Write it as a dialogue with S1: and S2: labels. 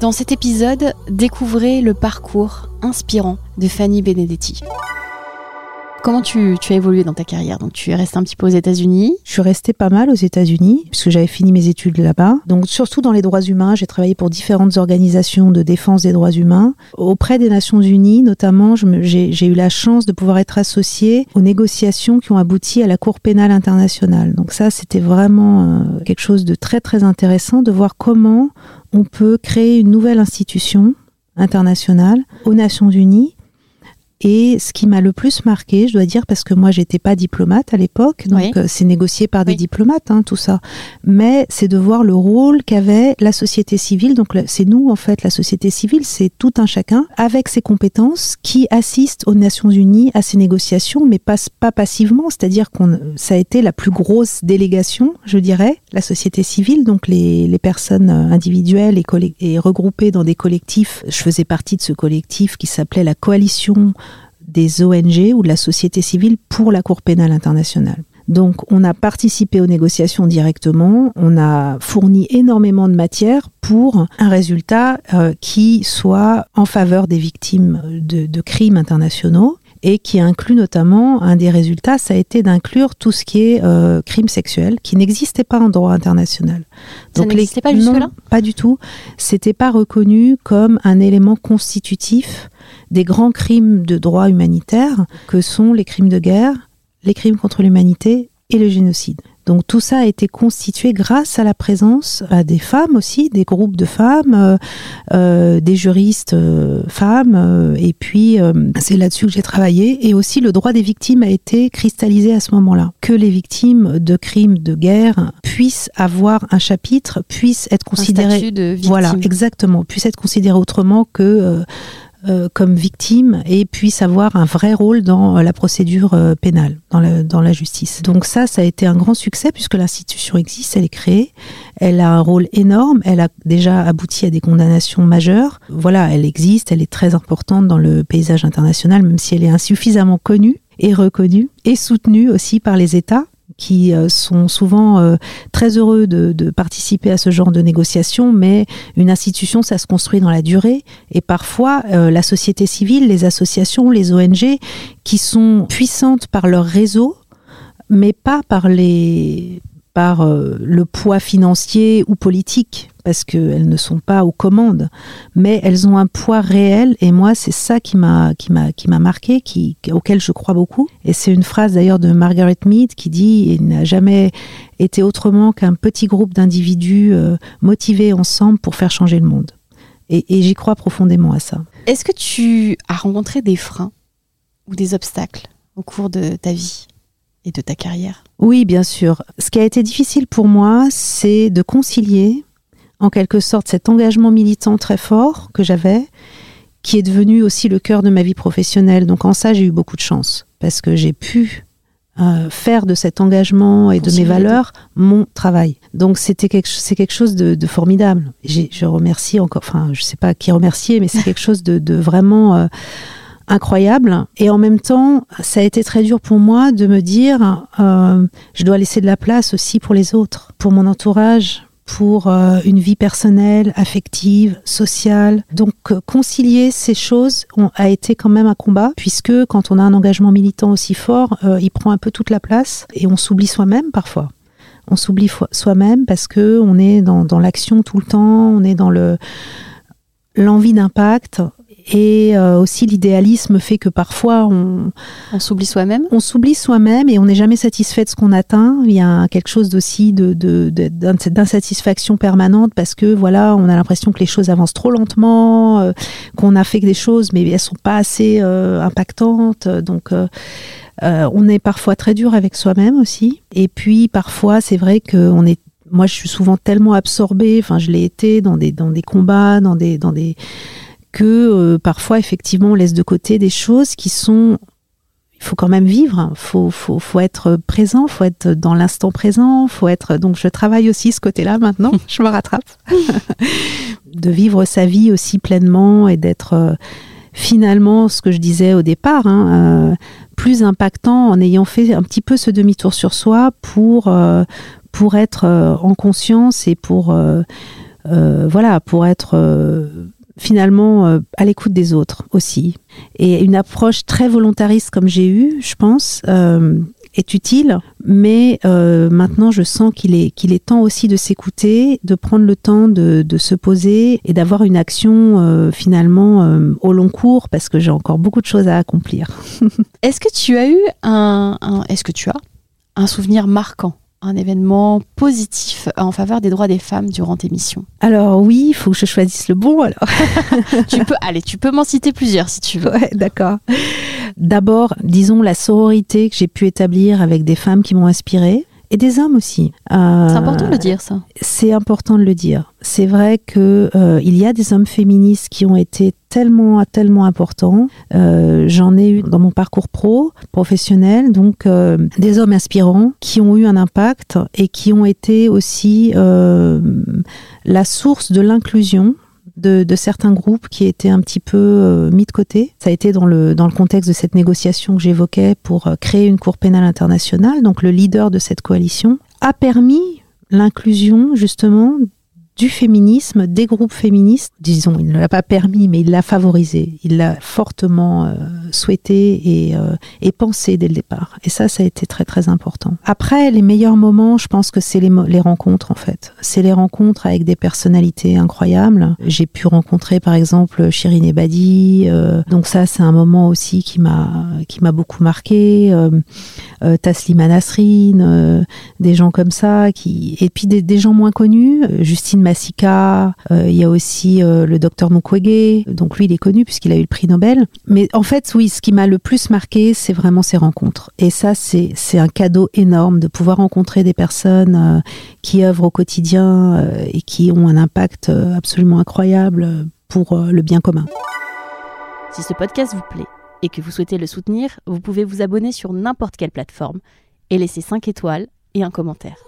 S1: Dans cet épisode, découvrez le parcours inspirant de Fanny Benedetti. Comment tu, as évolué dans ta carrière? Donc tu es resté un petit peu aux États-Unis.
S2: Je suis restée pas mal aux États-Unis puisque j'avais fini mes études là-bas. Donc surtout dans les droits humains, j'ai travaillé pour différentes organisations de défense des droits humains. Auprès des Nations Unies, notamment, j'ai eu la chance de pouvoir être associée aux négociations qui ont abouti à la Cour pénale internationale. Donc ça, c'était vraiment euh, quelque chose de très très intéressant de voir comment on peut créer une nouvelle institution internationale aux Nations Unies et ce qui m'a le plus marqué, je dois dire, parce que moi j'étais pas diplomate à l'époque, donc euh, c'est négocié par des diplomates, hein, tout ça. Mais c'est de voir le rôle qu'avait la société civile. Donc c'est nous en fait, la société civile, c'est tout un chacun avec ses compétences qui assiste aux Nations Unies à ces négociations, mais passe pas passivement. C'est-à-dire qu'on, ça a été la plus grosse délégation, je dirais, la société civile, donc les, les personnes individuelles et, et regroupées dans des collectifs. Je faisais partie de ce collectif qui s'appelait la coalition des ONG ou de la société civile pour la Cour pénale internationale. Donc on a participé aux négociations directement, on a fourni énormément de matière pour un résultat euh, qui soit en faveur des victimes de, crimes internationaux et qui inclut notamment un des résultats, ça a été d'inclure tout ce qui est euh, crime sexuel, qui n'existait pas en droit international.
S1: Donc n'existait pas jusque-là
S2: Pas du tout. C'était pas reconnu comme un élément constitutif des grands crimes de droit humanitaire que sont les crimes de guerre, les crimes contre l'humanité et le génocide. Donc tout ça a été constitué grâce à la présence à des femmes aussi, des groupes de femmes, euh, euh, des juristes euh, femmes, et puis c'est là-dessus que j'ai travaillé. Et aussi le droit des victimes a été cristallisé à ce moment-là, que les victimes de crimes de guerre puissent avoir un chapitre, puissent être considérées,
S1: de
S2: voilà, exactement, puissent être considérées autrement que euh, comme victime et puisse avoir un vrai rôle dans euh, la procédure euh, pénale, dans, dans la justice. Donc ça, ça a été un grand succès puisque l'institution existe, elle est créée, elle a un rôle énorme, elle a déjà abouti à des condamnations majeures. Voilà, elle existe, elle est très importante dans le paysage international, même si elle est insuffisamment connue et reconnue et soutenue aussi par les États qui euh, sont souvent euh, très heureux de, participer à ce genre de négociations, mais une institution, ça se construit dans la durée. Et parfois, euh, la société civile, les associations, les ONG, qui sont puissantes par leur réseau, mais pas par les par le poids financier ou politique parce qu'elles ne sont pas aux commandes, mais elles ont un poids réel et moi c'est ça qui m'a qui m'a qui m'a marqué, qui, auquel je crois beaucoup. Et c'est une phrase d'ailleurs de Margaret Mead qui dit il n'a jamais été autrement qu'un petit groupe d'individus euh, motivés ensemble pour faire changer le monde. Et j'y crois profondément à ça.
S1: Est-ce que tu as rencontré des freins ou des obstacles au cours de ta vie? Et de ta carrière
S2: Oui, bien sûr. Ce qui a été difficile pour moi, c'est de concilier en quelque sorte cet engagement militant très fort que j'avais, qui est devenu aussi le cœur de ma vie professionnelle. Donc en ça, j'ai eu beaucoup de chance, parce que j'ai pu euh, faire de cet engagement et de mes valeurs mon travail. Donc c'était quelque, c'est quelque chose de, formidable. je remercie encore, enfin je sais pas qui remercier, mais c'est quelque chose de, vraiment euh, incroyable. Et en même temps, ça a été très dur pour moi de me dire, euh, je dois laisser de la place aussi pour les autres, pour mon entourage, pour euh, une vie personnelle, affective, sociale. Donc euh, concilier ces choses a été quand même un combat, puisque quand on a un engagement militant aussi fort, euh, il prend un peu toute la place et on s'oublie soi-même parfois. On s'oublie soi-même parce que on est dans, dans l'action tout le temps, on est dans le l'envie d'impact et euh, aussi l'idéalisme fait que parfois on,
S1: on s'oublie soi-même.
S2: On s'oublie soi-même et on n'est jamais satisfait de ce qu'on atteint. Il y a quelque chose aussi de, d'insatisfaction permanente parce que voilà, on a l'impression que les choses avancent trop lentement, euh, qu'on a fait des choses mais elles sont pas assez euh, impactantes. Donc on est parfois très dur avec soi-même aussi. Et puis parfois, c'est vrai qu'on est moi, je suis souvent tellement absorbée, enfin, je l'ai été dans des, dans des combats, dans des, dans des, que euh, parfois, effectivement, on laisse de côté des choses qui sont il faut quand même vivre, faut, faut, faut être présent, faut être dans l'instant présent, faut être. Donc je travaille aussi ce côté-là maintenant, je me rattrape, de vivre sa vie aussi pleinement et d'être euh, finalement ce que je disais au départ, hein, euh, plus impactant en ayant fait un petit peu ce demi-tour sur soi pour pour être en conscience et pour voilà pour être finalement euh, à l'écoute des autres aussi. Et une approche très volontariste comme j'ai eu, je pense, euh, est utile, mais euh, maintenant je sens qu'il est, qu'il est temps aussi de s'écouter, de prendre le temps de, de se poser et d'avoir une action finalement au long cours parce que j'ai encore beaucoup de choses à accomplir.
S1: est-ce que tu as eu un, que tu as un souvenir marquant? Un événement positif en faveur des droits des femmes durant tes missions
S2: Alors oui, il faut que je choisisse le bon alors.
S1: tu peux, allez, tu peux m'en citer plusieurs si tu veux.
S2: Ouais, d'accord. D'abord, disons la sororité que j'ai pu établir avec des femmes qui m'ont inspirée et des hommes aussi.
S1: Euh, c'est important de le dire, ça.
S2: C'est important de le dire. C'est vrai que euh, il y a des hommes féministes qui ont été tellement tellement importants. Euh, j'en ai eu dans mon parcours pro professionnel, donc des hommes inspirants qui ont eu un impact et qui ont été aussi la source de l'inclusion de, certains groupes qui étaient un petit peu euh, mis de côté. Ça a été dans le, dans le contexte de cette négociation que j'évoquais pour euh, créer une Cour pénale internationale. Donc le leader de cette coalition a permis l'inclusion justement du féminisme, des groupes féministes. Disons, il ne l'a pas permis, mais il l'a favorisé. Il l'a fortement euh, souhaité et, euh, et, pensé dès le départ. Et ça, ça a été très très important. Après, les meilleurs moments, je pense que c'est les, les rencontres en fait. C'est les rencontres avec des personnalités incroyables. J'ai pu rencontrer par exemple Shirin Ebadi. Euh, donc ça, c'est un moment aussi qui m'a qui m'a beaucoup marqué. Euh, Taslima Nasrin, des gens comme ça qui et puis des, des gens moins connus. Justine Euh, il y a aussi euh, le docteur Mukwege, donc lui il est connu puisqu'il a eu le prix Nobel. Mais en fait, oui, ce qui m'a le plus marqué, c'est vraiment ces rencontres. Et ça, c'est un cadeau énorme de pouvoir rencontrer des personnes euh, qui œuvrent au quotidien et qui ont un impact absolument incroyable pour le bien commun.
S1: Si ce podcast vous plaît et que vous souhaitez le soutenir, vous pouvez vous abonner sur n'importe quelle plateforme et laisser 5 étoiles et un commentaire.